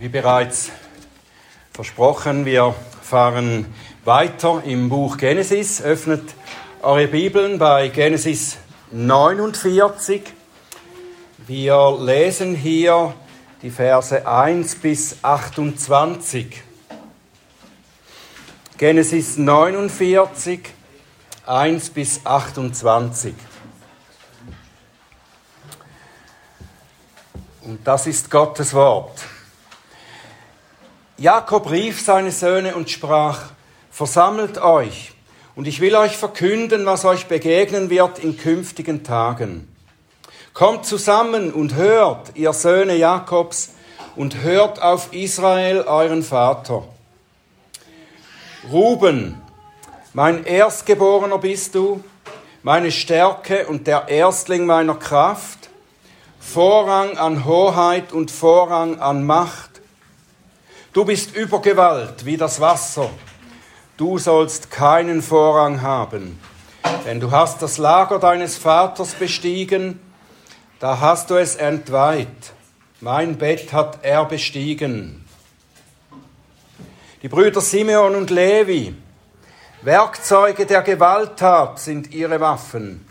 Wie bereits versprochen, wir fahren weiter im Buch Genesis. Öffnet eure Bibeln bei Genesis 49. Wir lesen hier die Verse 1 bis 28. Genesis 49, 1 bis 28. Und das ist Gottes Wort. Jakob rief seine Söhne und sprach, Versammelt euch, und ich will euch verkünden, was euch begegnen wird in künftigen Tagen. Kommt zusammen und hört, ihr Söhne Jakobs, und hört auf Israel, euren Vater. Ruben, mein Erstgeborener bist du, meine Stärke und der Erstling meiner Kraft, Vorrang an Hoheit und Vorrang an Macht, Du bist über Gewalt wie das Wasser. Du sollst keinen Vorrang haben, denn du hast das Lager deines Vaters bestiegen, da hast du es entweiht. Mein Bett hat er bestiegen. Die Brüder Simeon und Levi, Werkzeuge der Gewalttat sind ihre Waffen.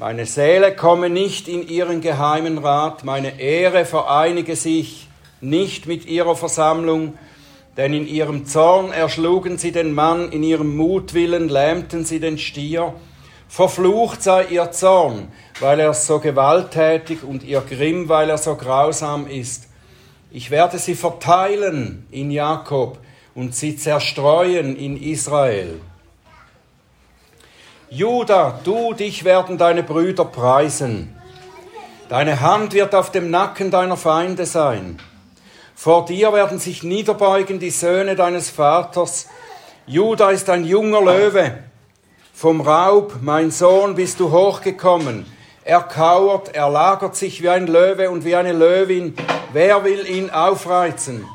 Meine Seele komme nicht in ihren geheimen Rat, meine Ehre vereinige sich nicht mit ihrer Versammlung, denn in ihrem Zorn erschlugen sie den Mann, in ihrem Mutwillen lähmten sie den Stier. Verflucht sei ihr Zorn, weil er so gewalttätig und ihr Grimm, weil er so grausam ist. Ich werde sie verteilen in Jakob und sie zerstreuen in Israel. Judah, du, dich werden deine Brüder preisen. Deine Hand wird auf dem Nacken deiner Feinde sein. Vor dir werden sich niederbeugen die Söhne deines Vaters. Juda ist ein junger Löwe. Vom Raub, mein Sohn, bist du hochgekommen. Er kauert, er lagert sich wie ein Löwe und wie eine Löwin. Wer will ihn aufreizen?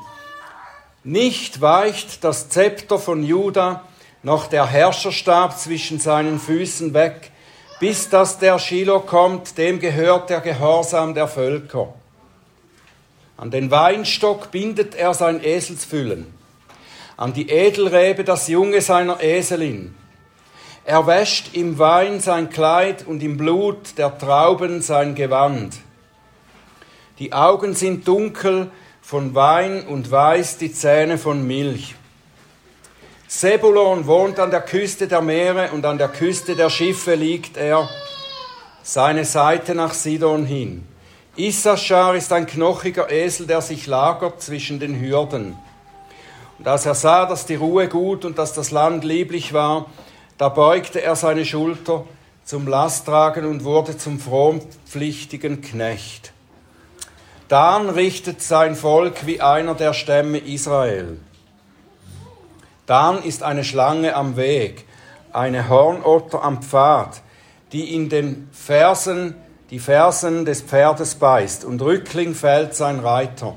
Nicht weicht das Zepter von Juda, noch der Herrscherstab zwischen seinen Füßen weg, bis dass der Shiloh kommt, dem gehört der Gehorsam der Völker. An den Weinstock bindet er sein Eselsfüllen, an die Edelrebe das Junge seiner Eselin. Er wäscht im Wein sein Kleid und im Blut der Trauben sein Gewand. Die Augen sind dunkel von Wein und weiß die Zähne von Milch. Sebulon wohnt an der Küste der Meere und an der Küste der Schiffe liegt er, seine Seite nach Sidon hin. Issachar ist ein knochiger Esel, der sich lagert zwischen den Hürden. Und als er sah, dass die Ruhe gut und dass das Land lieblich war, da beugte er seine Schulter zum Lasttragen und wurde zum frompflichtigen Knecht. Dan richtet sein Volk wie einer der Stämme Israel. Dan ist eine Schlange am Weg, eine Hornotter am Pfad, die in den Fersen die Fersen des Pferdes beißt, und Rückling fällt sein Reiter.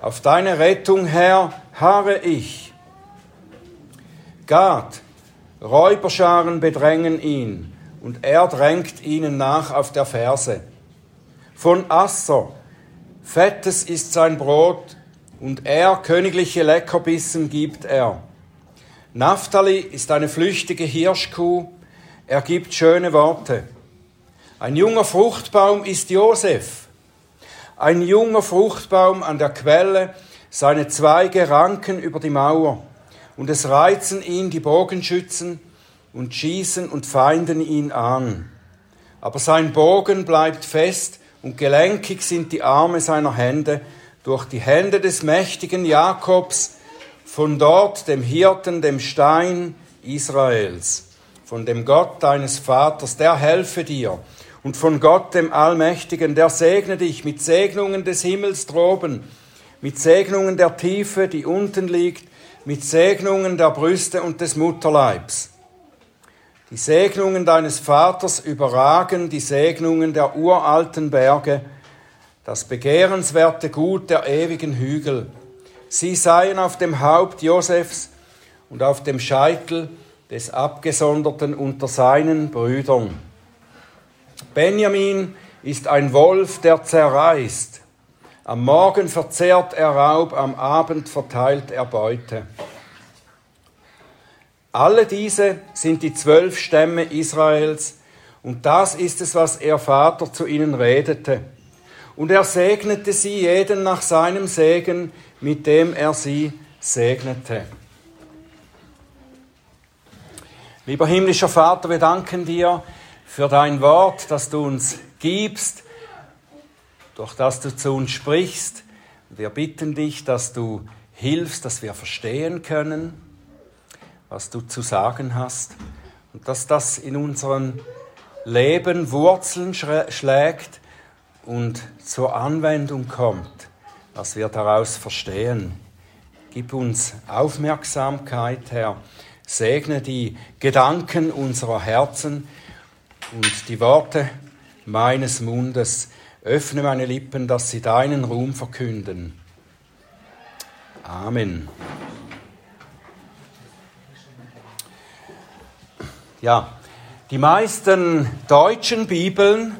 Auf deine Rettung, Herr, harre ich. Gad, Räuberscharen bedrängen ihn, und er drängt ihnen nach auf der Ferse. Von Asser, Fettes ist sein Brot, und er königliche Leckerbissen gibt er. Naphtali ist eine flüchtige Hirschkuh, er gibt schöne Worte. Ein junger Fruchtbaum ist Josef. Ein junger Fruchtbaum an der Quelle, seine Zweige ranken über die Mauer, und es reizen ihn die Bogenschützen und schießen und feinden ihn an. Aber sein Bogen bleibt fest und gelenkig sind die Arme seiner Hände durch die Hände des mächtigen Jakobs, von dort dem Hirten, dem Stein Israels, von dem Gott deines Vaters, der helfe dir und von Gott, dem Allmächtigen, der segne dich mit Segnungen des Himmels droben, mit Segnungen der Tiefe, die unten liegt, mit Segnungen der Brüste und des Mutterleibs. Die Segnungen deines Vaters überragen die Segnungen der uralten Berge, das begehrenswerte Gut der ewigen Hügel. Sie seien auf dem Haupt Josefs und auf dem Scheitel des Abgesonderten unter seinen Brüdern. Benjamin ist ein Wolf, der zerreißt, Am Morgen verzehrt er Raub, am Abend verteilt er Beute. Alle diese sind die zwölf Stämme Israels, und das ist es, was ihr Vater zu ihnen redete. Und er segnete sie jeden nach seinem Segen, mit dem er sie segnete. Lieber himmlischer Vater, wir danken dir für dein Wort, das du uns gibst, durch das du zu uns sprichst. Wir bitten dich, dass du hilfst, dass wir verstehen können, was du zu sagen hast und dass das in unserem Leben Wurzeln schlägt und zur Anwendung kommt, dass wir daraus verstehen. Gib uns Aufmerksamkeit, Herr. Segne die Gedanken unserer Herzen und die Worte meines Mundes. Öffne meine Lippen, dass sie deinen Ruhm verkünden. Amen. Ja, die meisten deutschen Bibeln,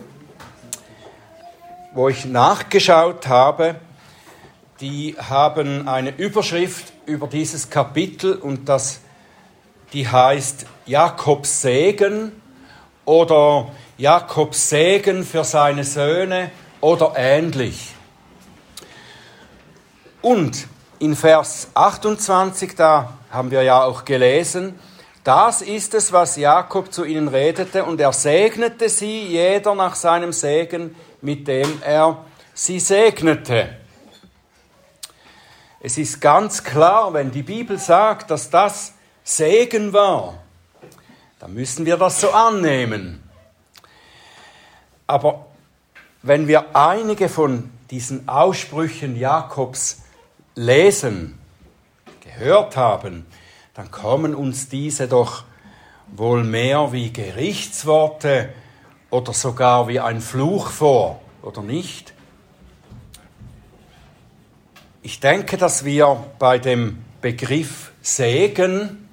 wo ich nachgeschaut habe, die haben eine Überschrift über dieses Kapitel und das, die heißt Jakobs Segen oder Jakobs Segen für seine Söhne oder ähnlich. Und in Vers 28, da haben wir ja auch gelesen, das ist es, was Jakob zu ihnen redete, und er segnete sie, jeder nach seinem Segen, mit dem er sie segnete. Es ist ganz klar, wenn die Bibel sagt, dass das Segen war, dann müssen wir das so annehmen. Aber wenn wir einige von diesen Aussprüchen Jakobs lesen, gehört haben, dann kommen uns diese doch wohl mehr wie Gerichtsworte oder sogar wie ein Fluch vor, oder nicht? Ich denke, dass wir bei dem Begriff Segen,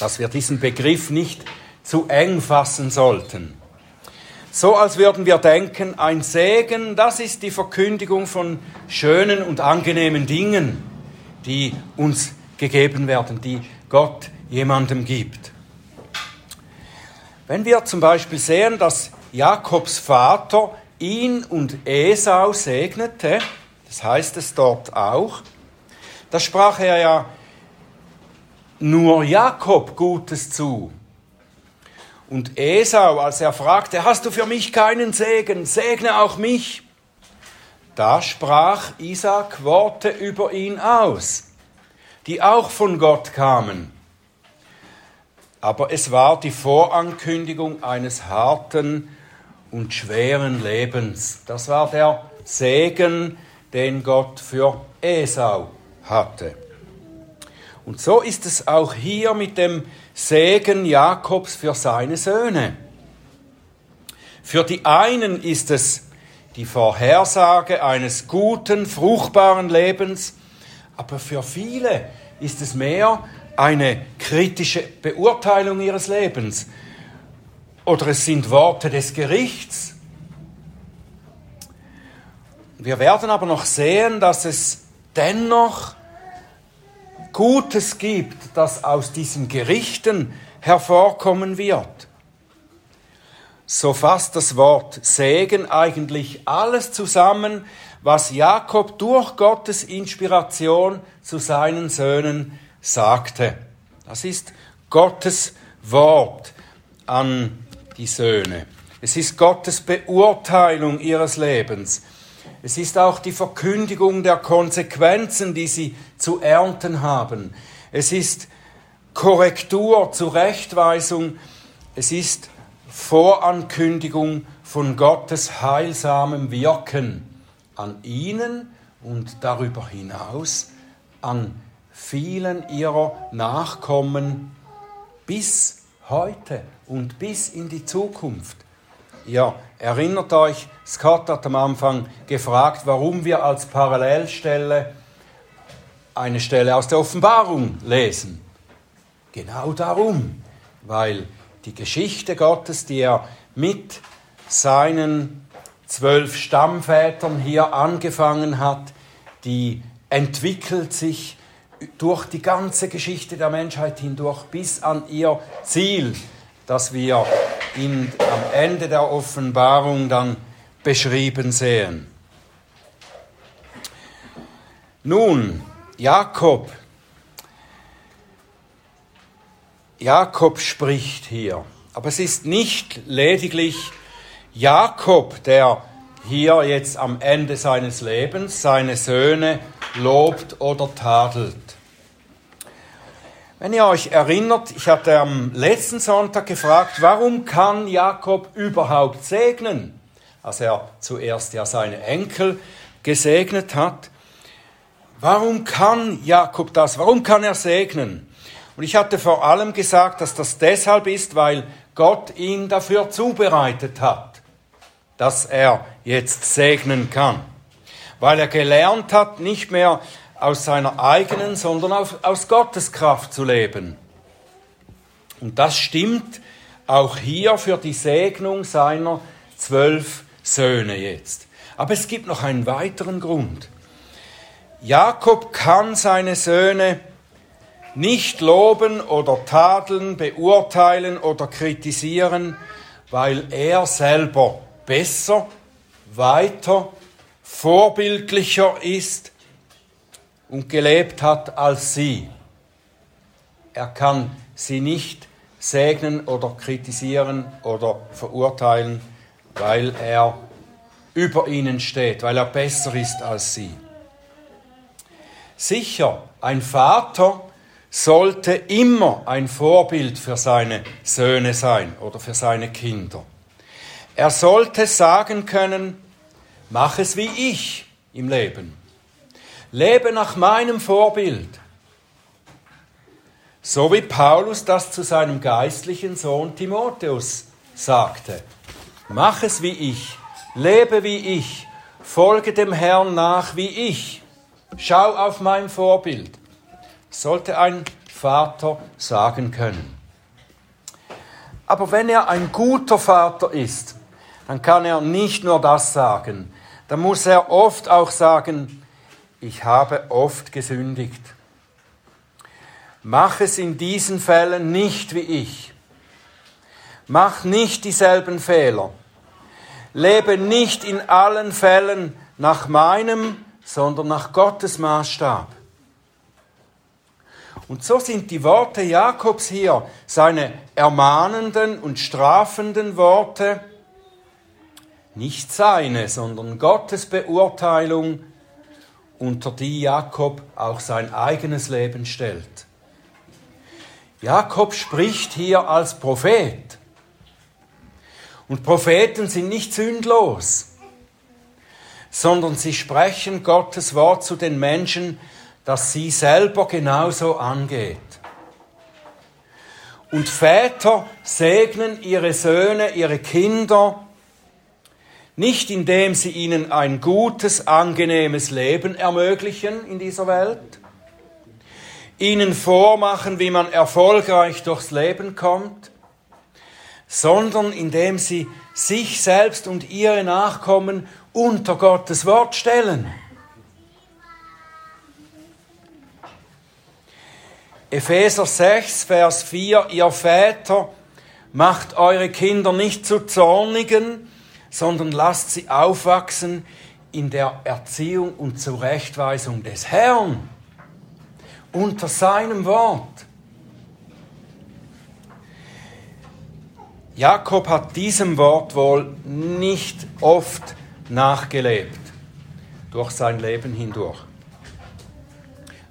dass wir diesen Begriff nicht zu eng fassen sollten. So als würden wir denken, ein Segen, das ist die Verkündigung von schönen und angenehmen Dingen, die uns gegeben werden, die Gott jemandem gibt. Wenn wir zum Beispiel sehen, dass Jakobs Vater ihn und Esau segnete, das heißt es dort auch, da sprach er ja nur Jakob Gutes zu. Und Esau, als er fragte, hast du für mich keinen Segen, segne auch mich, da sprach Isaac Worte über ihn aus die auch von Gott kamen. Aber es war die Vorankündigung eines harten und schweren Lebens. Das war der Segen, den Gott für Esau hatte. Und so ist es auch hier mit dem Segen Jakobs für seine Söhne. Für die einen ist es die Vorhersage eines guten, fruchtbaren Lebens, aber für viele ist es mehr eine kritische Beurteilung ihres Lebens oder es sind Worte des Gerichts. Wir werden aber noch sehen, dass es dennoch Gutes gibt, das aus diesen Gerichten hervorkommen wird. So fasst das Wort Segen eigentlich alles zusammen, was Jakob durch Gottes Inspiration zu seinen Söhnen sagte. Das ist Gottes Wort an die Söhne. Es ist Gottes Beurteilung ihres Lebens. Es ist auch die Verkündigung der Konsequenzen, die sie zu ernten haben. Es ist Korrektur, Zurechtweisung. Es ist Vorankündigung von Gottes heilsamem Wirken an ihnen und darüber hinaus an vielen ihrer Nachkommen bis heute und bis in die Zukunft. Ihr erinnert euch, Scott hat am Anfang gefragt, warum wir als Parallelstelle eine Stelle aus der Offenbarung lesen. Genau darum, weil die Geschichte Gottes, die er mit seinen zwölf Stammvätern hier angefangen hat, die entwickelt sich durch die ganze Geschichte der Menschheit hindurch bis an ihr Ziel, das wir in, am Ende der Offenbarung dann beschrieben sehen. Nun, Jakob. Jakob spricht hier. Aber es ist nicht lediglich Jakob, der hier jetzt am Ende seines Lebens seine Söhne lobt oder tadelt. Wenn ihr euch erinnert, ich hatte am letzten Sonntag gefragt, warum kann Jakob überhaupt segnen, als er zuerst ja seine Enkel gesegnet hat. Warum kann Jakob das? Warum kann er segnen? Und ich hatte vor allem gesagt, dass das deshalb ist, weil Gott ihn dafür zubereitet hat, dass er jetzt segnen kann. Weil er gelernt hat, nicht mehr aus seiner eigenen, sondern aus Gottes Kraft zu leben. Und das stimmt auch hier für die Segnung seiner zwölf Söhne jetzt. Aber es gibt noch einen weiteren Grund. Jakob kann seine Söhne nicht loben oder tadeln, beurteilen oder kritisieren, weil er selber besser, weiter, vorbildlicher ist und gelebt hat als sie. Er kann sie nicht segnen oder kritisieren oder verurteilen, weil er über ihnen steht, weil er besser ist als sie. Sicher, ein Vater sollte immer ein Vorbild für seine Söhne sein oder für seine Kinder. Er sollte sagen können, mach es wie ich im Leben. Lebe nach meinem Vorbild. So wie Paulus das zu seinem geistlichen Sohn Timotheus sagte. Mach es wie ich, lebe wie ich, folge dem Herrn nach wie ich. Schau auf mein Vorbild. Sollte ein Vater sagen können. Aber wenn er ein guter Vater ist, dann kann er nicht nur das sagen. Dann muss er oft auch sagen, ich habe oft gesündigt. Mach es in diesen Fällen nicht wie ich. Mach nicht dieselben Fehler. Lebe nicht in allen Fällen nach meinem, sondern nach Gottes Maßstab. Und so sind die Worte Jakobs hier, seine ermahnenden und strafenden Worte, nicht seine, sondern Gottes Beurteilung unter die Jakob auch sein eigenes Leben stellt. Jakob spricht hier als Prophet. Und Propheten sind nicht sündlos, sondern sie sprechen Gottes Wort zu den Menschen, das sie selber genauso angeht. Und Väter segnen ihre Söhne, ihre Kinder nicht indem sie ihnen ein gutes, angenehmes Leben ermöglichen in dieser Welt, ihnen vormachen, wie man erfolgreich durchs Leben kommt, sondern indem sie sich selbst und ihre Nachkommen unter Gottes Wort stellen. Epheser 6, Vers 4, ihr Väter, macht eure Kinder nicht zu Zornigen, sondern lasst sie aufwachsen in der Erziehung und Zurechtweisung des Herrn unter seinem Wort. Jakob hat diesem Wort wohl nicht oft nachgelebt durch sein Leben hindurch.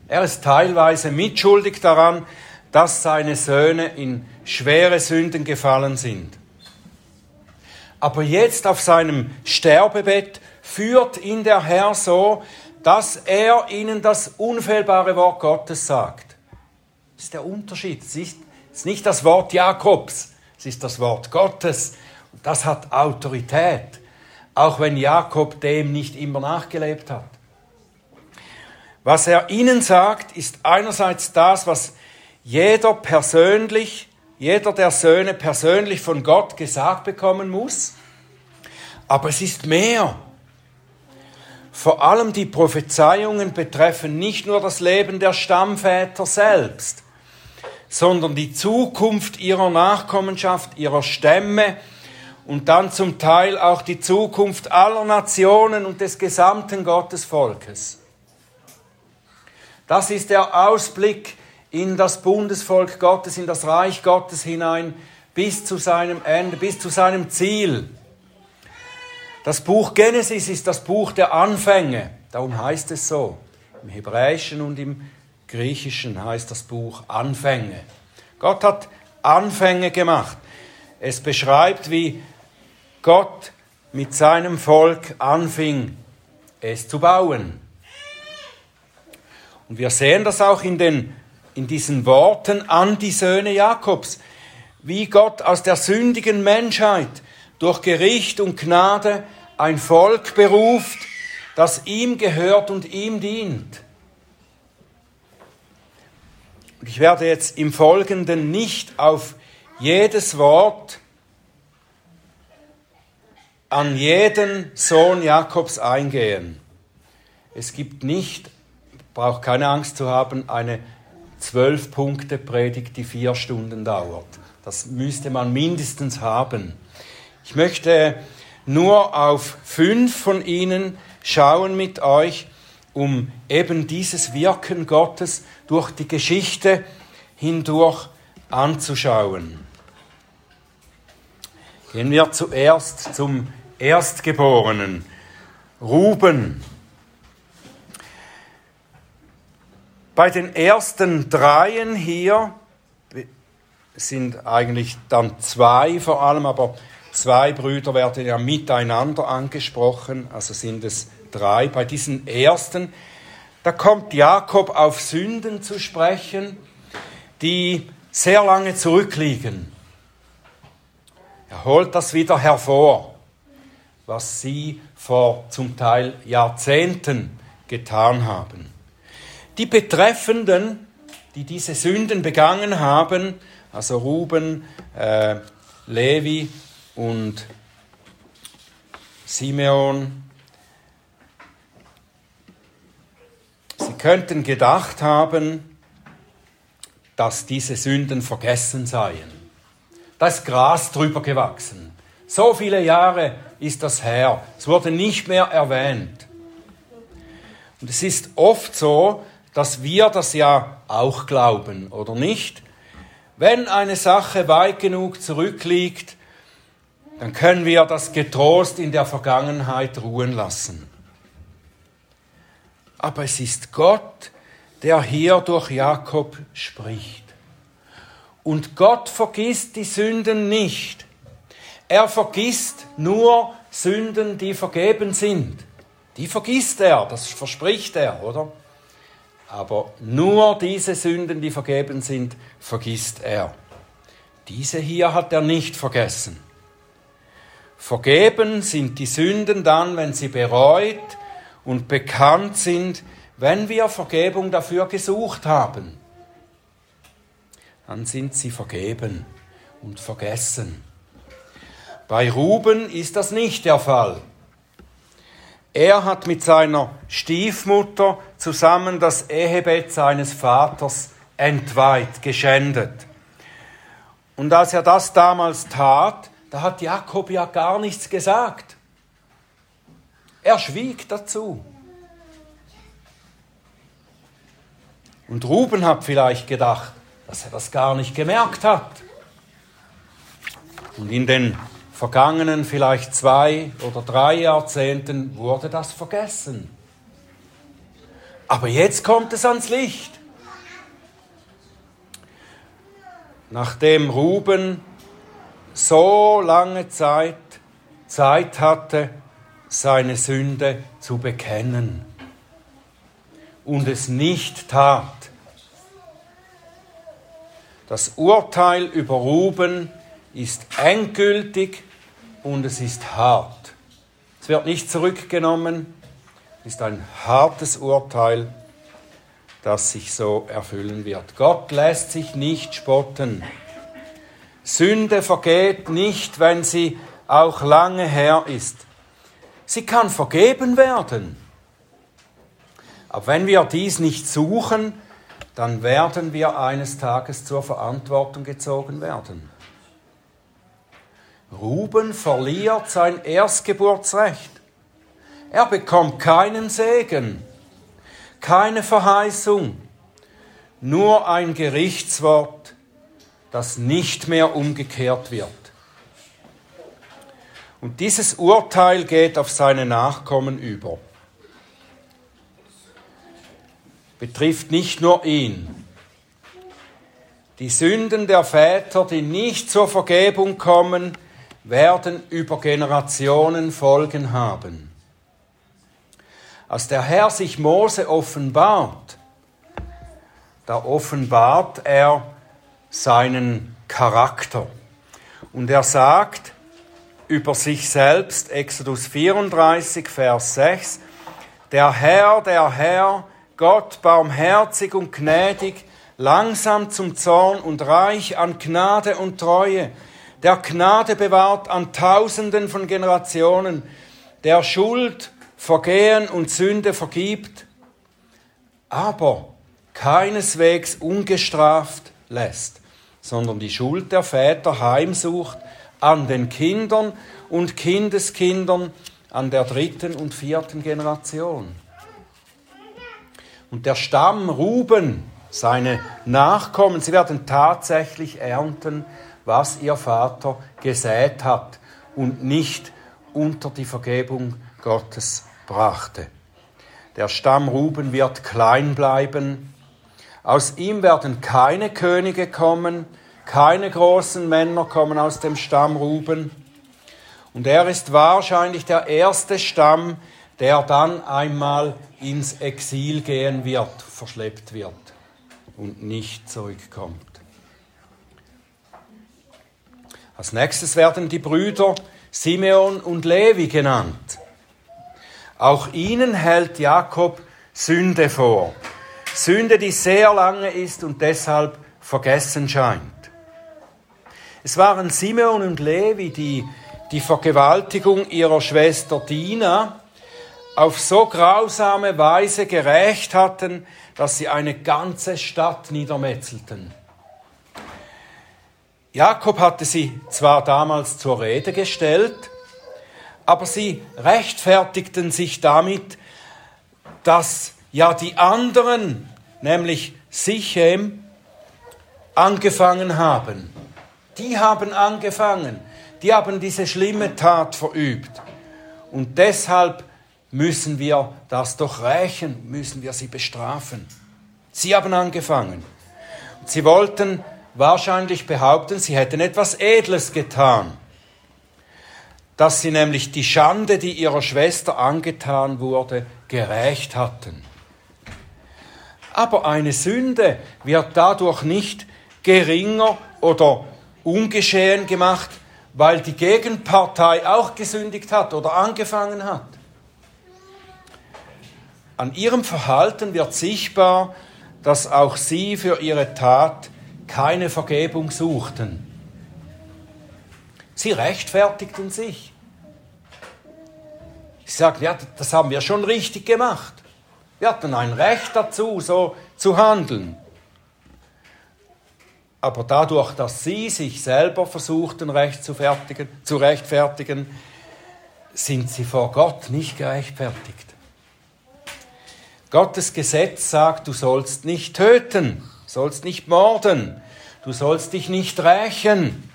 Er ist teilweise mitschuldig daran, dass seine Söhne in schwere Sünden gefallen sind. Aber jetzt auf seinem Sterbebett führt ihn der Herr so, dass er ihnen das unfehlbare Wort Gottes sagt. Das ist der Unterschied. Es ist nicht das Wort Jakobs, es ist das Wort Gottes. Und das hat Autorität, auch wenn Jakob dem nicht immer nachgelebt hat. Was er ihnen sagt, ist einerseits das, was jeder persönlich jeder der Söhne persönlich von Gott gesagt bekommen muss. Aber es ist mehr. Vor allem die Prophezeiungen betreffen nicht nur das Leben der Stammväter selbst, sondern die Zukunft ihrer Nachkommenschaft, ihrer Stämme und dann zum Teil auch die Zukunft aller Nationen und des gesamten Gottesvolkes. Das ist der Ausblick in das Bundesvolk Gottes, in das Reich Gottes hinein, bis zu seinem Ende, bis zu seinem Ziel. Das Buch Genesis ist das Buch der Anfänge, darum heißt es so. Im Hebräischen und im Griechischen heißt das Buch Anfänge. Gott hat Anfänge gemacht. Es beschreibt, wie Gott mit seinem Volk anfing, es zu bauen. Und wir sehen das auch in, den, in diesen Worten an die Söhne Jakobs, wie Gott aus der sündigen Menschheit durch Gericht und Gnade ein Volk beruft, das ihm gehört und ihm dient. Und ich werde jetzt im Folgenden nicht auf jedes Wort an jeden Sohn Jakobs eingehen. Es gibt nicht braucht keine Angst zu haben, eine zwölf Punkte Predigt, die vier Stunden dauert. Das müsste man mindestens haben. Ich möchte nur auf fünf von ihnen schauen mit euch, um eben dieses Wirken Gottes durch die Geschichte hindurch anzuschauen. Gehen wir zuerst zum Erstgeborenen, Ruben. Bei den ersten dreien hier sind eigentlich dann zwei vor allem, aber zwei Brüder werden ja miteinander angesprochen, also sind es drei. Bei diesen ersten, da kommt Jakob auf Sünden zu sprechen, die sehr lange zurückliegen. Er holt das wieder hervor, was sie vor zum Teil Jahrzehnten getan haben. Die Betreffenden, die diese Sünden begangen haben, also Ruben, äh, Levi und Simeon, sie könnten gedacht haben, dass diese Sünden vergessen seien. Da ist Gras drüber gewachsen. So viele Jahre ist das her. Es wurde nicht mehr erwähnt. Und es ist oft so, dass wir das ja auch glauben, oder nicht? Wenn eine Sache weit genug zurückliegt, dann können wir das getrost in der Vergangenheit ruhen lassen. Aber es ist Gott, der hier durch Jakob spricht. Und Gott vergisst die Sünden nicht. Er vergisst nur Sünden, die vergeben sind. Die vergisst er, das verspricht er, oder? Aber nur diese Sünden, die vergeben sind, vergisst er. Diese hier hat er nicht vergessen. Vergeben sind die Sünden dann, wenn sie bereut und bekannt sind, wenn wir Vergebung dafür gesucht haben. Dann sind sie vergeben und vergessen. Bei Ruben ist das nicht der Fall. Er hat mit seiner Stiefmutter zusammen das Ehebett seines Vaters entweiht, geschändet. Und als er das damals tat, da hat Jakob ja gar nichts gesagt. Er schwieg dazu. Und Ruben hat vielleicht gedacht, dass er das gar nicht gemerkt hat. Und in den vergangenen vielleicht zwei oder drei Jahrzehnten wurde das vergessen. Aber jetzt kommt es ans Licht. Nachdem Ruben so lange Zeit Zeit hatte, seine Sünde zu bekennen und es nicht tat. Das Urteil über Ruben ist endgültig und es ist hart. Es wird nicht zurückgenommen, es ist ein hartes Urteil, das sich so erfüllen wird. Gott lässt sich nicht spotten. Sünde vergeht nicht, wenn sie auch lange her ist. sie kann vergeben werden. Aber wenn wir dies nicht suchen, dann werden wir eines Tages zur Verantwortung gezogen werden. Ruben verliert sein Erstgeburtsrecht. Er bekommt keinen Segen, keine Verheißung, nur ein Gerichtswort, das nicht mehr umgekehrt wird. Und dieses Urteil geht auf seine Nachkommen über. Betrifft nicht nur ihn. Die Sünden der Väter, die nicht zur Vergebung kommen, werden über Generationen Folgen haben. Als der Herr sich Mose offenbart, da offenbart er seinen Charakter. Und er sagt über sich selbst, Exodus 34, Vers 6, der Herr, der Herr, Gott barmherzig und gnädig, langsam zum Zorn und reich an Gnade und Treue, der Gnade bewahrt an Tausenden von Generationen, der Schuld, Vergehen und Sünde vergibt, aber keineswegs ungestraft lässt, sondern die Schuld der Väter heimsucht an den Kindern und Kindeskindern, an der dritten und vierten Generation. Und der Stamm Ruben, seine Nachkommen, sie werden tatsächlich ernten, was ihr Vater gesät hat und nicht unter die Vergebung Gottes brachte. Der Stamm Ruben wird klein bleiben. Aus ihm werden keine Könige kommen, keine großen Männer kommen aus dem Stamm Ruben. Und er ist wahrscheinlich der erste Stamm, der dann einmal ins Exil gehen wird, verschleppt wird und nicht zurückkommt. Als nächstes werden die Brüder Simeon und Levi genannt. Auch ihnen hält Jakob Sünde vor. Sünde, die sehr lange ist und deshalb vergessen scheint. Es waren Simeon und Levi, die die Vergewaltigung ihrer Schwester Dina auf so grausame Weise gerächt hatten, dass sie eine ganze Stadt niedermetzelten. Jakob hatte sie zwar damals zur Rede gestellt, aber sie rechtfertigten sich damit, dass ja die anderen, nämlich Sichem, angefangen haben. Die haben angefangen, die haben diese schlimme Tat verübt. Und deshalb müssen wir das doch rächen, müssen wir sie bestrafen. Sie haben angefangen. Sie wollten wahrscheinlich behaupten, sie hätten etwas Edles getan, dass sie nämlich die Schande, die ihrer Schwester angetan wurde, gerecht hatten. Aber eine Sünde wird dadurch nicht geringer oder ungeschehen gemacht, weil die Gegenpartei auch gesündigt hat oder angefangen hat. An ihrem Verhalten wird sichtbar, dass auch sie für ihre Tat keine Vergebung suchten. Sie rechtfertigten sich. Sie sagten, ja, das haben wir schon richtig gemacht. Wir hatten ein Recht dazu, so zu handeln. Aber dadurch, dass sie sich selber versuchten recht zu, fertigen, zu rechtfertigen, sind sie vor Gott nicht gerechtfertigt. Gottes Gesetz sagt, du sollst nicht töten sollst nicht morden, du sollst dich nicht rächen.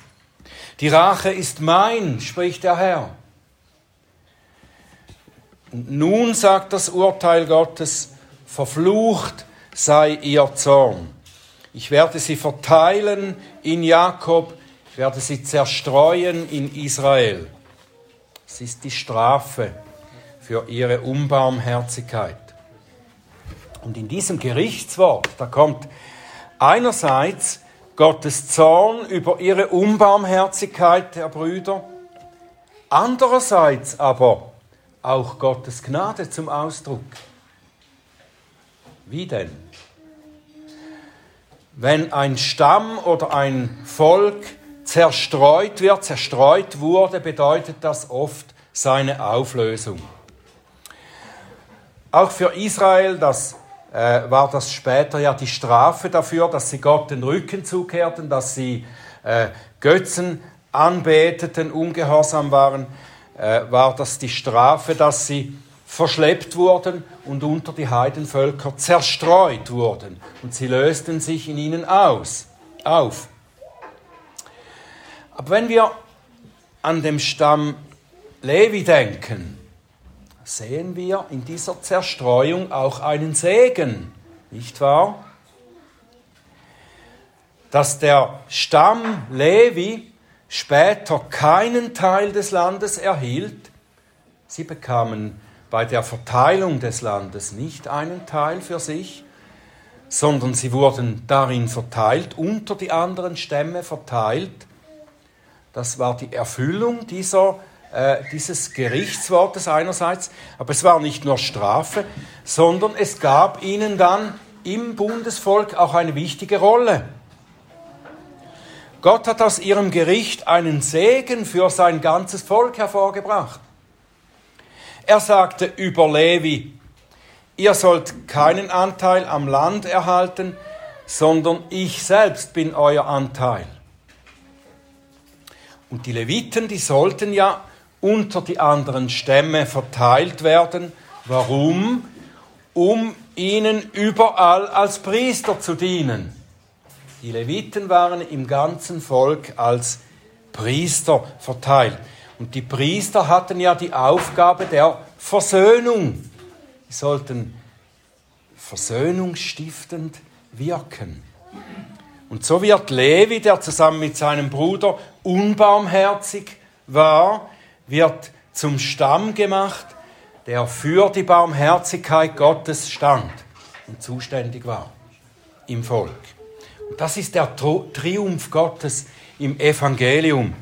Die Rache ist mein, spricht der Herr. Und nun sagt das Urteil Gottes, verflucht sei ihr Zorn. Ich werde sie verteilen in Jakob, ich werde sie zerstreuen in Israel. Es ist die Strafe für ihre Unbarmherzigkeit. Und in diesem Gerichtswort, da kommt einerseits Gottes Zorn über ihre Unbarmherzigkeit der Brüder, andererseits aber auch Gottes Gnade zum Ausdruck. Wie denn? Wenn ein Stamm oder ein Volk zerstreut wird, zerstreut wurde, bedeutet das oft seine Auflösung. Auch für Israel das, äh, war das später ja die Strafe dafür, dass sie Gott den Rücken zukehrten, dass sie äh, Götzen anbeteten, ungehorsam waren, äh, war das die Strafe, dass sie verschleppt wurden und unter die Heidenvölker zerstreut wurden. Und sie lösten sich in ihnen aus, auf. Aber wenn wir an dem Stamm Levi denken, sehen wir in dieser Zerstreuung auch einen Segen, nicht wahr? Dass der Stamm Levi später keinen Teil des Landes erhielt, sie bekamen bei der Verteilung des Landes nicht einen Teil für sich, sondern sie wurden darin verteilt, unter die anderen Stämme verteilt. Das war die Erfüllung dieser, äh, dieses Gerichtswortes einerseits, aber es war nicht nur Strafe, sondern es gab ihnen dann im Bundesvolk auch eine wichtige Rolle. Gott hat aus ihrem Gericht einen Segen für sein ganzes Volk hervorgebracht. Er sagte über Levi, ihr sollt keinen Anteil am Land erhalten, sondern ich selbst bin euer Anteil. Und die Leviten, die sollten ja unter die anderen Stämme verteilt werden. Warum? Um ihnen überall als Priester zu dienen. Die Leviten waren im ganzen Volk als Priester verteilt. Und die Priester hatten ja die Aufgabe der Versöhnung. Sie sollten versöhnungsstiftend wirken. Und so wird Levi, der zusammen mit seinem Bruder unbarmherzig war, wird zum Stamm gemacht, der für die Barmherzigkeit Gottes stand und zuständig war im Volk. Und das ist der Triumph Gottes im Evangelium.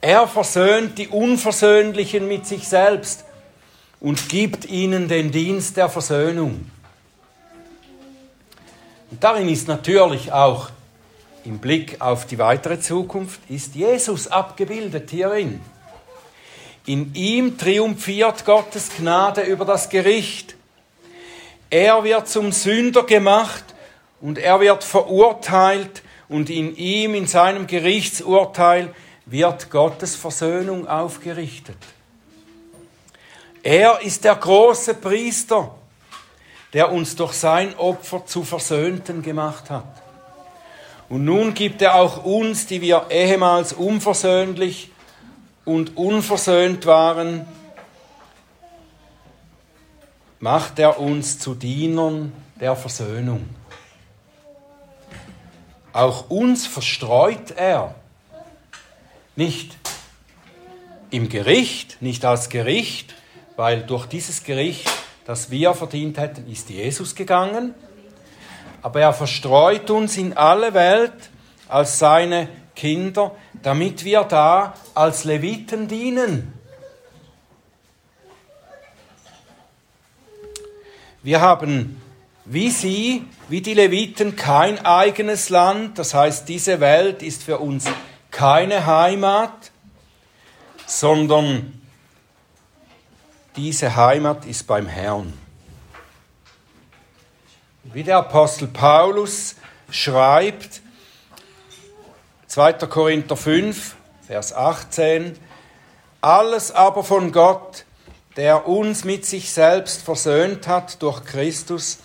Er versöhnt die Unversöhnlichen mit sich selbst und gibt ihnen den Dienst der Versöhnung. Und darin ist natürlich auch im Blick auf die weitere Zukunft, ist Jesus abgebildet hierin. In ihm triumphiert Gottes Gnade über das Gericht. Er wird zum Sünder gemacht und er wird verurteilt und in ihm, in seinem Gerichtsurteil, wird Gottes Versöhnung aufgerichtet. Er ist der große Priester, der uns durch sein Opfer zu Versöhnten gemacht hat. Und nun gibt er auch uns, die wir ehemals unversöhnlich und unversöhnt waren, macht er uns zu Dienern der Versöhnung. Auch uns verstreut er nicht im Gericht, nicht als Gericht, weil durch dieses Gericht, das wir verdient hätten, ist Jesus gegangen. Aber er verstreut uns in alle Welt als seine Kinder, damit wir da als Leviten dienen. Wir haben wie sie, wie die Leviten, kein eigenes Land. Das heißt, diese Welt ist für uns keine Heimat, sondern diese Heimat ist beim Herrn. Wie der Apostel Paulus schreibt, 2. Korinther 5, Vers 18, alles aber von Gott, der uns mit sich selbst versöhnt hat durch Christus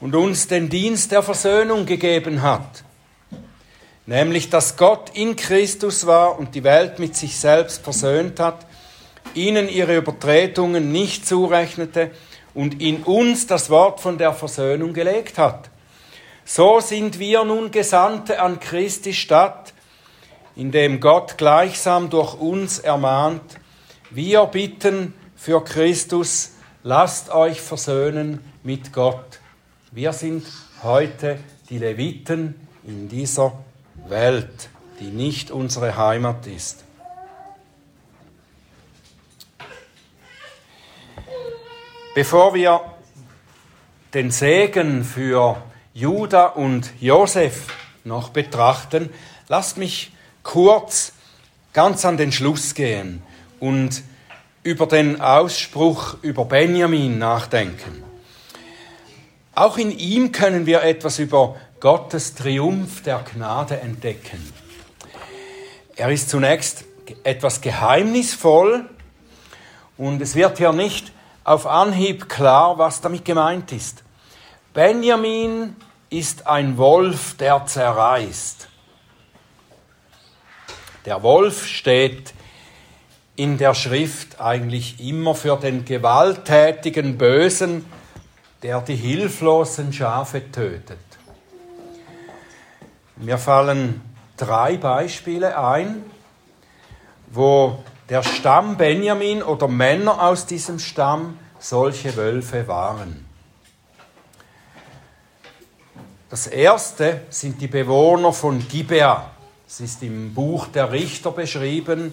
und uns den Dienst der Versöhnung gegeben hat nämlich dass Gott in Christus war und die Welt mit sich selbst versöhnt hat, ihnen ihre Übertretungen nicht zurechnete und in uns das Wort von der Versöhnung gelegt hat. So sind wir nun Gesandte an Christi Stadt, indem Gott gleichsam durch uns ermahnt, wir bitten für Christus, lasst euch versöhnen mit Gott. Wir sind heute die Leviten in dieser Welt, die nicht unsere Heimat ist. Bevor wir den Segen für Juda und Josef noch betrachten, lasst mich kurz ganz an den Schluss gehen und über den Ausspruch über Benjamin nachdenken. Auch in ihm können wir etwas über Gottes Triumph der Gnade entdecken. Er ist zunächst etwas geheimnisvoll und es wird hier nicht auf Anhieb klar, was damit gemeint ist. Benjamin ist ein Wolf, der zerreißt. Der Wolf steht in der Schrift eigentlich immer für den gewalttätigen Bösen, der die hilflosen Schafe tötet. Mir fallen drei Beispiele ein, wo der Stamm Benjamin oder Männer aus diesem Stamm solche Wölfe waren. Das erste sind die Bewohner von Gibea. Es ist im Buch der Richter beschrieben.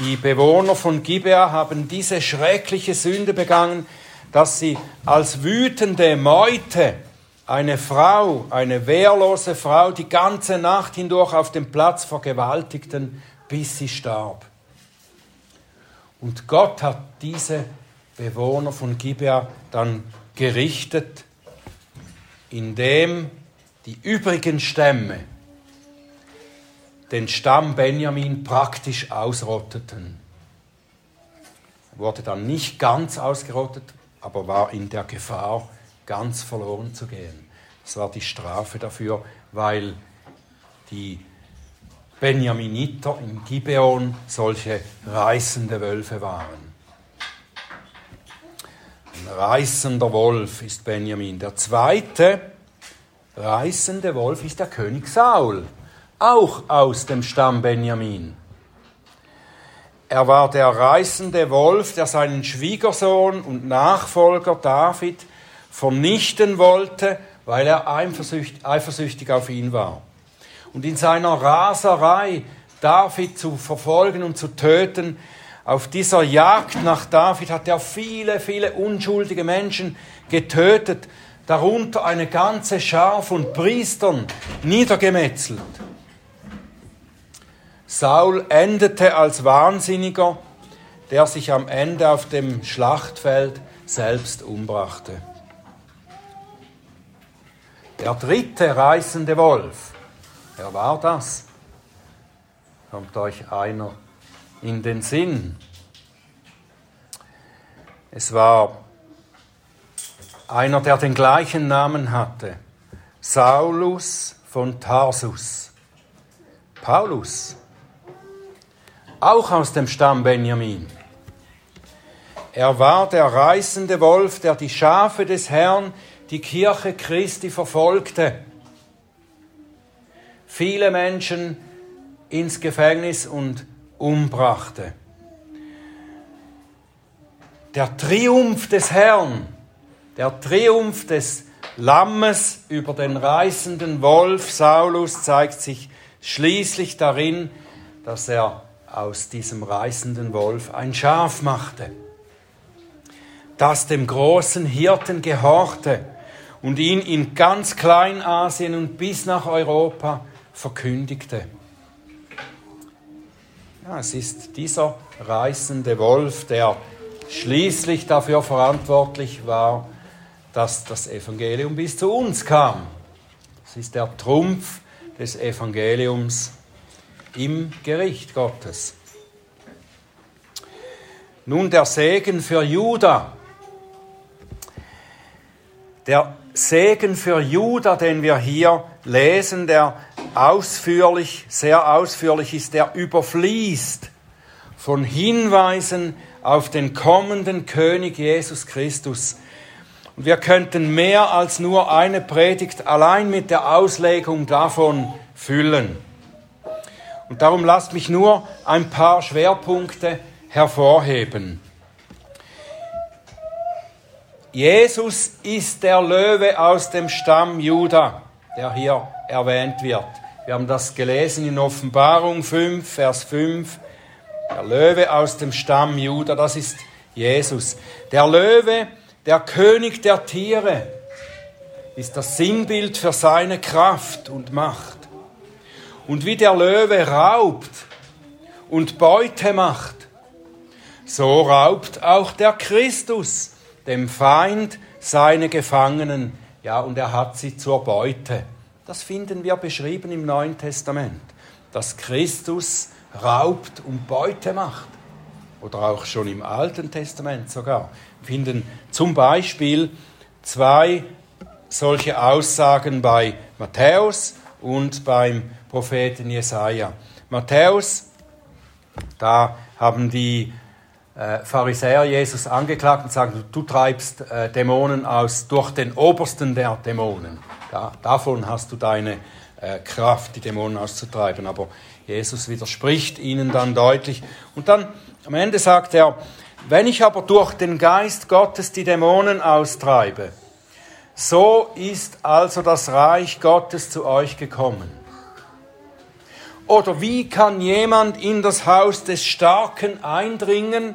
Die Bewohner von Gibea haben diese schreckliche Sünde begangen, dass sie als wütende Meute eine Frau, eine wehrlose Frau, die ganze Nacht hindurch auf dem Platz vergewaltigten, bis sie starb. Und Gott hat diese Bewohner von Gibea dann gerichtet indem die übrigen Stämme den Stamm Benjamin praktisch ausrotteten. Wurde dann nicht ganz ausgerottet, aber war in der Gefahr, ganz verloren zu gehen. Das war die Strafe dafür, weil die Benjaminiter in Gibeon solche reißende Wölfe waren. Ein reißender Wolf ist Benjamin. Der zweite reißende Wolf ist der König Saul, auch aus dem Stamm Benjamin. Er war der reißende Wolf, der seinen Schwiegersohn und Nachfolger David vernichten wollte, weil er eifersüchtig auf ihn war. Und in seiner Raserei, David zu verfolgen und zu töten, auf dieser Jagd nach David hat er viele, viele unschuldige Menschen getötet, darunter eine ganze Schar von Priestern niedergemetzelt. Saul endete als Wahnsinniger, der sich am Ende auf dem Schlachtfeld selbst umbrachte. Der dritte reißende Wolf, wer war das? Kommt euch einer in den Sinn? Es war einer, der den gleichen Namen hatte, Saulus von Tarsus. Paulus, auch aus dem Stamm Benjamin. Er war der reißende Wolf, der die Schafe des Herrn, die Kirche Christi verfolgte. Viele Menschen ins Gefängnis und umbrachte. Der Triumph des Herrn der Triumph des Lammes über den reißenden Wolf Saulus zeigt sich schließlich darin, dass er aus diesem reißenden Wolf ein Schaf machte, das dem großen Hirten gehorchte und ihn in ganz Kleinasien und bis nach Europa verkündigte. Ja, es ist dieser reißende Wolf, der schließlich dafür verantwortlich war, dass das Evangelium bis zu uns kam. Das ist der Trumpf des Evangeliums im Gericht Gottes. Nun der Segen für Juda. Der Segen für Juda, den wir hier lesen, der ausführlich, sehr ausführlich ist, der überfließt von Hinweisen auf den kommenden König Jesus Christus, und wir könnten mehr als nur eine Predigt allein mit der Auslegung davon füllen. Und darum lasst mich nur ein paar Schwerpunkte hervorheben. Jesus ist der Löwe aus dem Stamm Juda, der hier erwähnt wird. Wir haben das gelesen in Offenbarung 5, Vers 5. Der Löwe aus dem Stamm Juda, das ist Jesus. Der Löwe der König der Tiere ist das Sinnbild für seine Kraft und Macht. Und wie der Löwe raubt und Beute macht, so raubt auch der Christus dem Feind seine Gefangenen, ja, und er hat sie zur Beute. Das finden wir beschrieben im Neuen Testament, dass Christus raubt und Beute macht. Oder auch schon im Alten Testament sogar. Wir finden zum Beispiel zwei solche Aussagen bei Matthäus und beim Propheten Jesaja. Matthäus, da haben die äh, Pharisäer Jesus angeklagt und sagen, du treibst äh, Dämonen aus durch den Obersten der Dämonen. Da, davon hast du deine äh, Kraft, die Dämonen auszutreiben. Aber Jesus widerspricht ihnen dann deutlich. Und dann am Ende sagt er, wenn ich aber durch den Geist Gottes die Dämonen austreibe, so ist also das Reich Gottes zu euch gekommen. Oder wie kann jemand in das Haus des Starken eindringen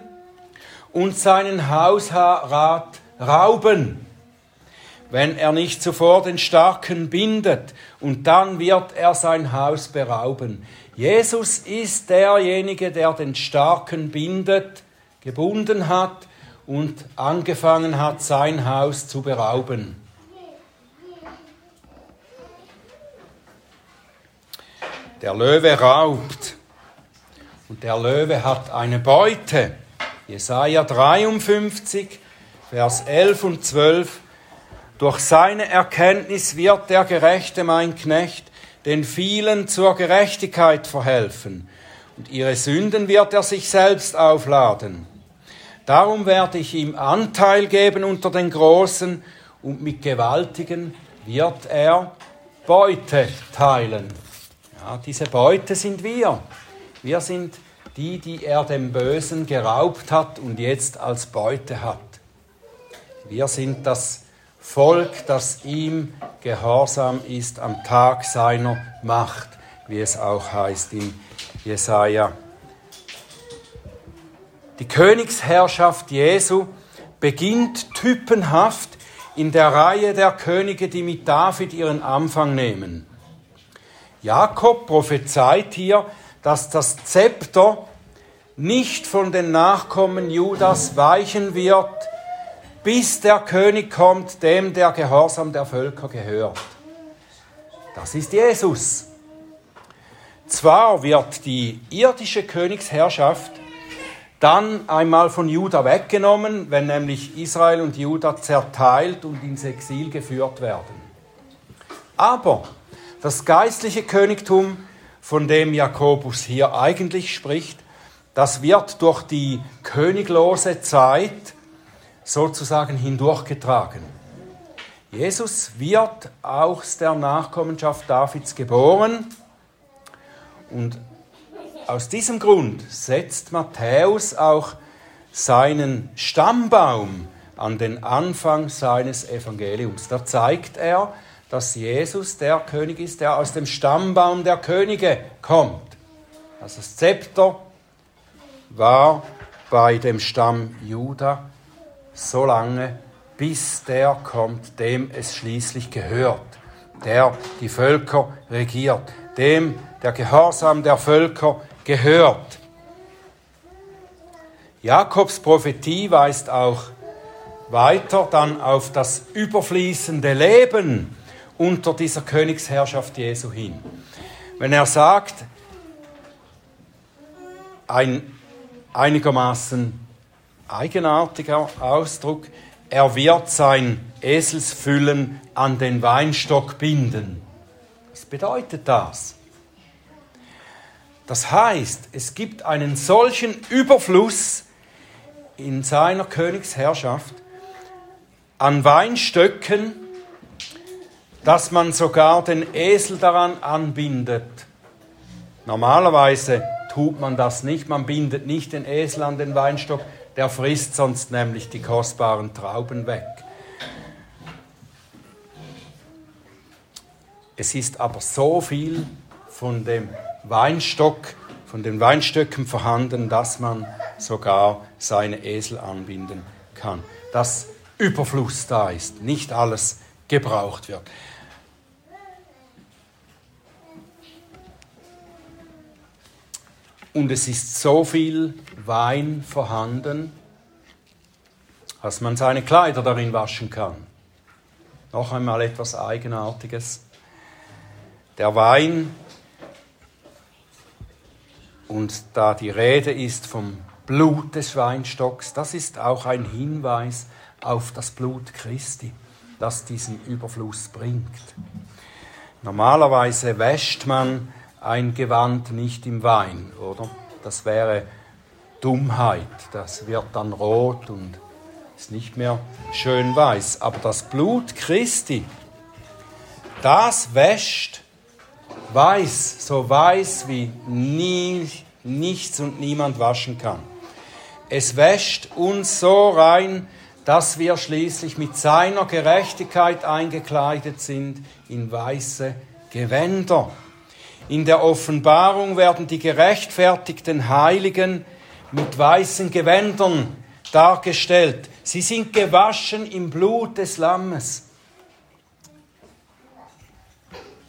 und seinen Hausrat rauben, wenn er nicht zuvor den Starken bindet und dann wird er sein Haus berauben. Jesus ist derjenige, der den Starken bindet, gebunden hat und angefangen hat, sein Haus zu berauben. Der Löwe raubt und der Löwe hat eine Beute. Jesaja 53, Vers 11 und 12. Durch seine Erkenntnis wird der Gerechte mein Knecht den vielen zur Gerechtigkeit verhelfen, und ihre Sünden wird er sich selbst aufladen. Darum werde ich ihm Anteil geben unter den Großen, und mit Gewaltigen wird er Beute teilen. Ja, diese Beute sind wir. Wir sind die, die er dem Bösen geraubt hat und jetzt als Beute hat. Wir sind das Volk, das ihm gehorsam ist am Tag seiner Macht, wie es auch heißt in Jesaja. Die Königsherrschaft Jesu beginnt typenhaft in der Reihe der Könige, die mit David ihren Anfang nehmen. Jakob prophezeit hier, dass das Zepter nicht von den Nachkommen Judas weichen wird, bis der König kommt, dem der Gehorsam der Völker gehört. Das ist Jesus. Zwar wird die irdische Königsherrschaft dann einmal von Juda weggenommen, wenn nämlich Israel und Juda zerteilt und ins Exil geführt werden. Aber das geistliche Königtum, von dem Jakobus hier eigentlich spricht, das wird durch die königlose Zeit sozusagen hindurchgetragen. Jesus wird aus der Nachkommenschaft Davids geboren und aus diesem Grund setzt Matthäus auch seinen Stammbaum an den Anfang seines Evangeliums. Da zeigt er, dass Jesus der König ist, der aus dem Stammbaum der Könige kommt. Also das Zepter war bei dem Stamm Juda so lange, bis der kommt, dem es schließlich gehört, der die Völker regiert, dem der Gehorsam der Völker gehört. Jakobs Prophetie weist auch weiter dann auf das überfließende Leben unter dieser Königsherrschaft Jesu hin. Wenn er sagt, ein einigermaßen eigenartiger Ausdruck, er wird sein Eselsfüllen an den Weinstock binden. Was bedeutet das? Das heißt, es gibt einen solchen Überfluss in seiner Königsherrschaft an Weinstöcken, dass man sogar den Esel daran anbindet. Normalerweise tut man das nicht, man bindet nicht den Esel an den Weinstock, der frisst sonst nämlich die kostbaren Trauben weg. Es ist aber so viel von dem Weinstock, von den Weinstöcken vorhanden, dass man sogar seine Esel anbinden kann. Dass Überfluss da ist, nicht alles gebraucht wird. Und es ist so viel Wein vorhanden, dass man seine Kleider darin waschen kann. Noch einmal etwas Eigenartiges. Der Wein, und da die Rede ist vom Blut des Weinstocks, das ist auch ein Hinweis auf das Blut Christi, das diesen Überfluss bringt. Normalerweise wäscht man ein Gewand nicht im Wein, oder? Das wäre Dummheit. Das wird dann rot und ist nicht mehr schön weiß. Aber das Blut Christi, das wäscht weiß, so weiß wie nie, nichts und niemand waschen kann. Es wäscht uns so rein, dass wir schließlich mit seiner Gerechtigkeit eingekleidet sind in weiße Gewänder. In der Offenbarung werden die gerechtfertigten Heiligen mit weißen Gewändern dargestellt. Sie sind gewaschen im Blut des Lammes.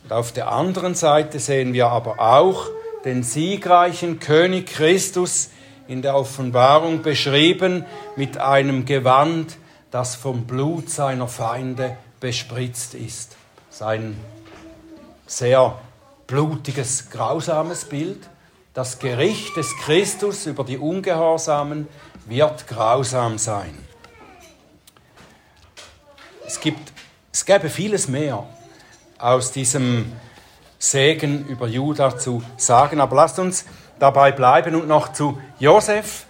Und auf der anderen Seite sehen wir aber auch den siegreichen König Christus in der Offenbarung beschrieben mit einem Gewand, das vom Blut seiner Feinde bespritzt ist. Sein sehr blutiges, grausames Bild. Das Gericht des Christus über die Ungehorsamen wird grausam sein. Es, gibt, es gäbe vieles mehr aus diesem Segen über Juda zu sagen, aber lasst uns dabei bleiben und noch zu Josef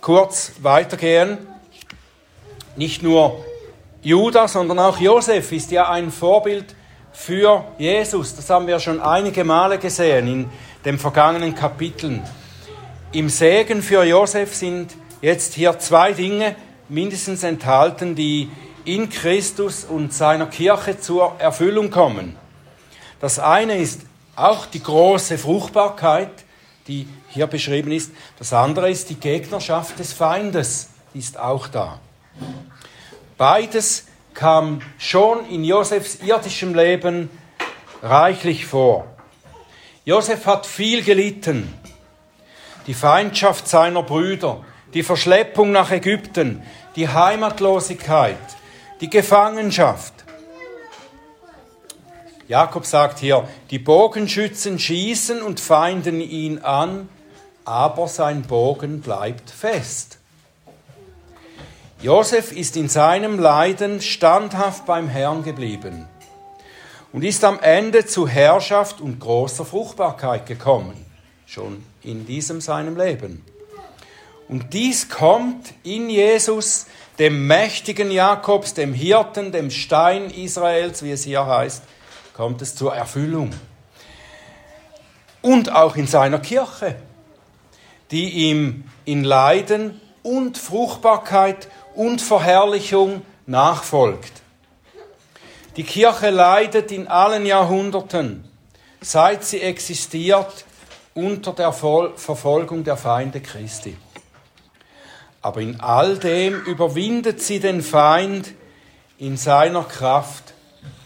kurz weitergehen. Nicht nur Juda, sondern auch Josef ist ja ein Vorbild für Jesus. Das haben wir schon einige Male gesehen in den vergangenen Kapiteln. Im Segen für Josef sind jetzt hier zwei Dinge mindestens enthalten, die in Christus und seiner Kirche zur Erfüllung kommen. Das eine ist auch die große Fruchtbarkeit, die hier beschrieben ist. Das andere ist die Gegnerschaft des Feindes, die ist auch da. Beides kam schon in Josefs irdischem Leben reichlich vor. Josef hat viel gelitten. Die Feindschaft seiner Brüder, die Verschleppung nach Ägypten, die Heimatlosigkeit, die Gefangenschaft. Jakob sagt hier, die Bogenschützen schießen und feinden ihn an, aber sein Bogen bleibt fest. Josef ist in seinem Leiden standhaft beim Herrn geblieben und ist am Ende zu Herrschaft und großer Fruchtbarkeit gekommen, schon in diesem seinem Leben. Und dies kommt in Jesus, dem mächtigen Jakobs, dem Hirten, dem Stein Israels, wie es hier heißt, kommt es zur Erfüllung. Und auch in seiner Kirche, die ihm in Leiden und Fruchtbarkeit und Verherrlichung nachfolgt. Die Kirche leidet in allen Jahrhunderten, seit sie existiert, unter der Verfolgung der Feinde Christi. Aber in all dem überwindet sie den Feind in seiner Kraft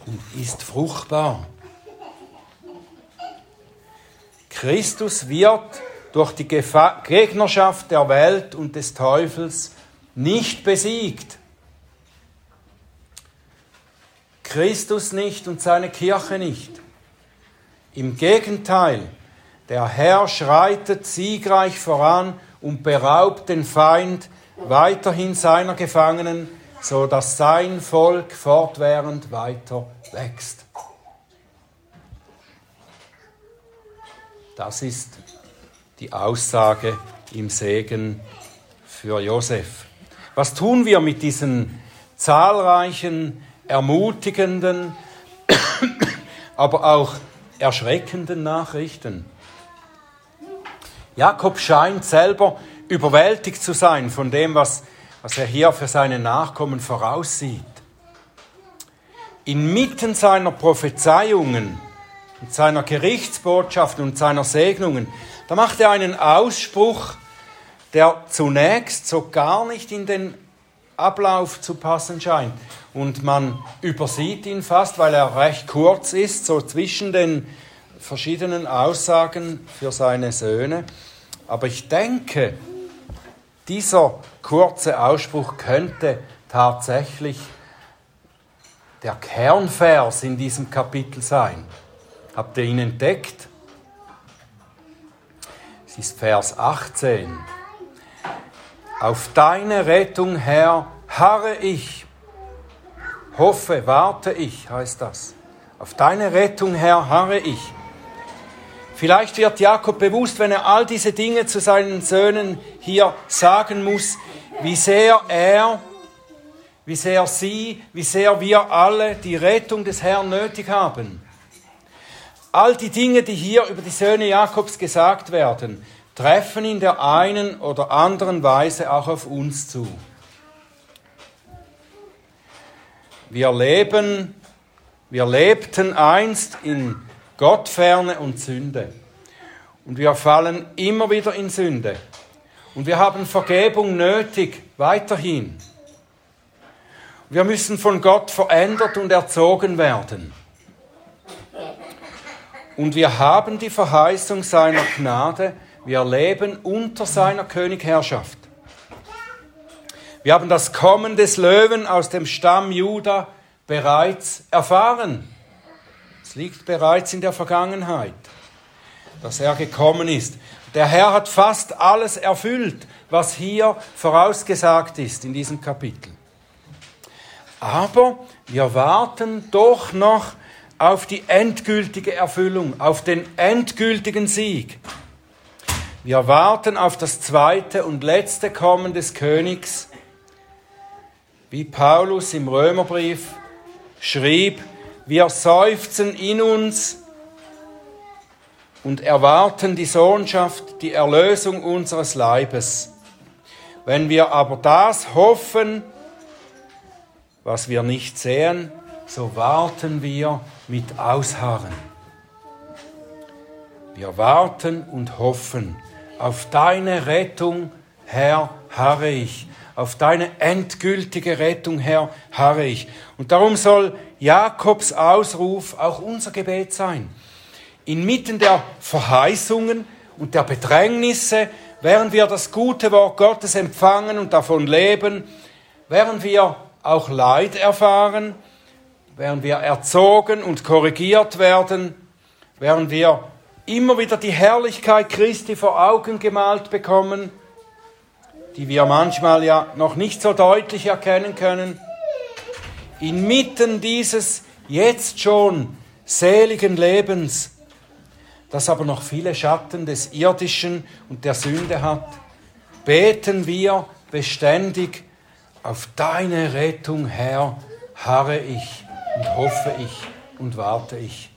und ist fruchtbar. Christus wird durch die Gegnerschaft der Welt und des Teufels nicht besiegt. Christus nicht und seine Kirche nicht. Im Gegenteil, der Herr schreitet siegreich voran und beraubt den Feind weiterhin seiner Gefangenen, so dass sein Volk fortwährend weiter wächst. Das ist die Aussage im Segen für Josef. Was tun wir mit diesen zahlreichen, ermutigenden, aber auch erschreckenden Nachrichten? Jakob scheint selber überwältigt zu sein von dem, was, was er hier für seine Nachkommen voraussieht. Inmitten seiner Prophezeiungen und seiner Gerichtsbotschaft und seiner Segnungen, da macht er einen Ausspruch, der zunächst so gar nicht in den Ablauf zu passen scheint. Und man übersieht ihn fast, weil er recht kurz ist, so zwischen den verschiedenen Aussagen für seine Söhne. Aber ich denke, dieser kurze Ausspruch könnte tatsächlich der Kernvers in diesem Kapitel sein. Habt ihr ihn entdeckt? Es ist Vers 18. Auf deine Rettung, Herr, harre ich. Hoffe, warte ich, heißt das. Auf deine Rettung, Herr, harre ich. Vielleicht wird Jakob bewusst, wenn er all diese Dinge zu seinen Söhnen hier sagen muss, wie sehr er, wie sehr sie, wie sehr wir alle die Rettung des Herrn nötig haben. All die Dinge, die hier über die Söhne Jakobs gesagt werden, treffen in der einen oder anderen Weise auch auf uns zu. Wir leben, wir lebten einst in Gottferne und Sünde. Und wir fallen immer wieder in Sünde. Und wir haben Vergebung nötig, weiterhin. Wir müssen von Gott verändert und erzogen werden. Und wir haben die Verheißung seiner Gnade, wir leben unter seiner Königherrschaft. Wir haben das Kommen des Löwen aus dem Stamm Juda bereits erfahren. Es liegt bereits in der Vergangenheit, dass er gekommen ist. Der Herr hat fast alles erfüllt, was hier vorausgesagt ist in diesem Kapitel. Aber wir warten doch noch auf die endgültige Erfüllung, auf den endgültigen Sieg. Wir warten auf das zweite und letzte Kommen des Königs, wie Paulus im Römerbrief schrieb, wir seufzen in uns und erwarten die Sohnschaft, die Erlösung unseres Leibes. Wenn wir aber das hoffen, was wir nicht sehen, so warten wir mit Ausharren. Wir warten und hoffen. Auf deine Rettung, Herr, harre ich. Auf deine endgültige Rettung, Herr, harre ich. Und darum soll Jakobs Ausruf auch unser Gebet sein. Inmitten der Verheißungen und der Bedrängnisse, während wir das gute Wort Gottes empfangen und davon leben, während wir auch Leid erfahren, während wir erzogen und korrigiert werden, während wir immer wieder die Herrlichkeit Christi vor Augen gemalt bekommen, die wir manchmal ja noch nicht so deutlich erkennen können, inmitten dieses jetzt schon seligen Lebens, das aber noch viele Schatten des Irdischen und der Sünde hat, beten wir beständig auf deine Rettung, Herr, harre ich und hoffe ich und warte ich.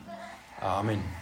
Amen.